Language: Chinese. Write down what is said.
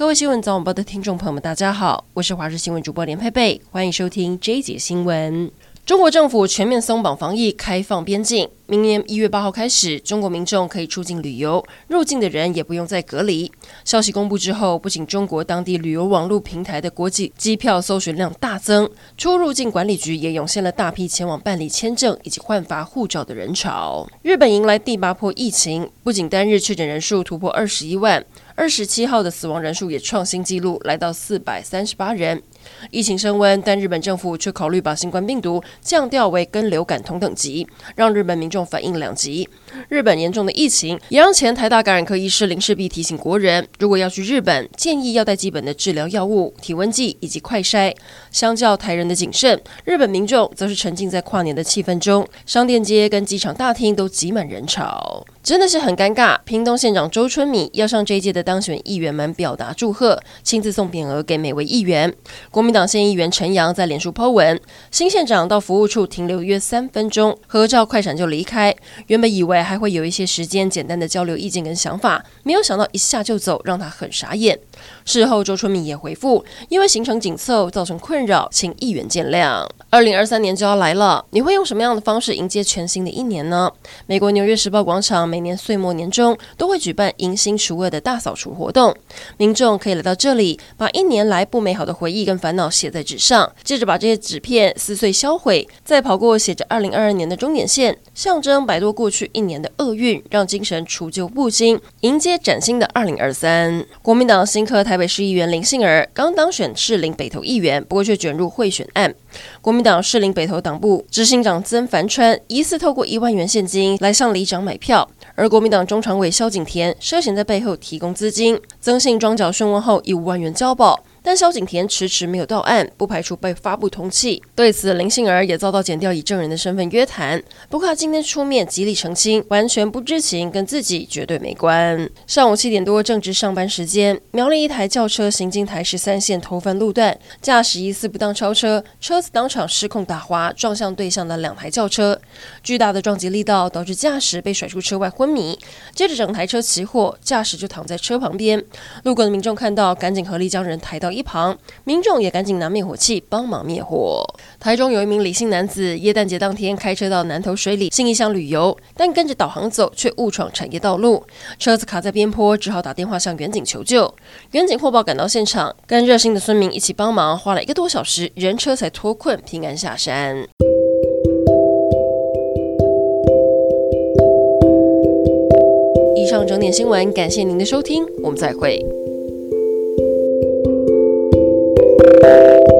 各位新闻早晚报的听众朋友们，大家好，我是华视新闻主播连佩佩，欢迎收听这一节新闻。中国政府全面松绑防疫，开放边境。明年一月八号开始，中国民众可以出境旅游，入境的人也不用再隔离。消息公布之后，不仅中国当地旅游网络平台的国际机票搜寻量大增，出入境管理局也涌现了大批前往办理签证以及换发护照的人潮。日本迎来第八波疫情，不仅单日确诊人数突破二十一万，二十七号的死亡人数也创新纪录，来到四百三十八人。疫情升温，但日本政府却考虑把新冠病毒降调为跟流感同等级，让日本民众反应两极。日本严重的疫情也让前台大感染科医师林世璧提醒国人，如果要去日本，建议要带基本的治疗药物、体温计以及快筛。相较台人的谨慎，日本民众则是沉浸在跨年的气氛中，商店街跟机场大厅都挤满人潮。真的是很尴尬。屏东县长周春米要向这一届的当选议员们表达祝贺，亲自送匾额给每位议员。国民党县议员陈阳在脸书 po 文，新县长到服务处停留约三分钟，合照快闪就离开。原本以为还会有一些时间简单的交流意见跟想法，没有想到一下就走，让他很傻眼。事后周春敏也回复，因为行程紧凑造成困扰，请议员见谅。二零二三年就要来了，你会用什么样的方式迎接全新的一年呢？美国纽约时报广场每年岁末年终都会举办迎新除恶的大扫除活动，民众可以来到这里，把一年来不美好的回忆跟烦恼写在纸上，接着把这些纸片撕碎销毁，再跑过写着二零二二年的终点线，象征摆脱过去一年年的厄运，让精神除旧布新，迎接崭新的二零二三。国民党新科台北市议员林杏儿刚当选士林北投议员，不过却卷入贿选案。国民党士林北投党部执行长曾凡川疑似透过一万元现金来向里长买票，而国民党中常委萧景田涉嫌在背后提供资金。曾姓庄脚讯问后以五万元交保。但萧景田迟迟没有到案，不排除被发布通缉。对此，林杏儿也遭到检调以证人的身份约谈。不过他今天出面极力澄清，完全不知情，跟自己绝对没关。上午七点多正值上班时间，苗栗一台轿车行经台十三线头份路段，驾驶疑似不当超车，车子当场失控打滑，撞向对向的两台轿车。巨大的撞击力道导致驾驶被甩出车外昏迷，接着整台车起火，驾驶就躺在车旁边。路过的民众看到，赶紧合力将人抬到一旁，民众也赶紧拿灭火器帮忙灭火。台中有一名李姓男子，耶诞节当天开车到南投水里信义乡旅游，但跟着导航走却误闯产业道路，车子卡在边坡，只好打电话向远警求救。远警获报赶到现场，跟热心的村民一起帮忙，花了一个多小时，人车才脱困，平安下山。以上整点新闻，感谢您的收听，我们再会。Música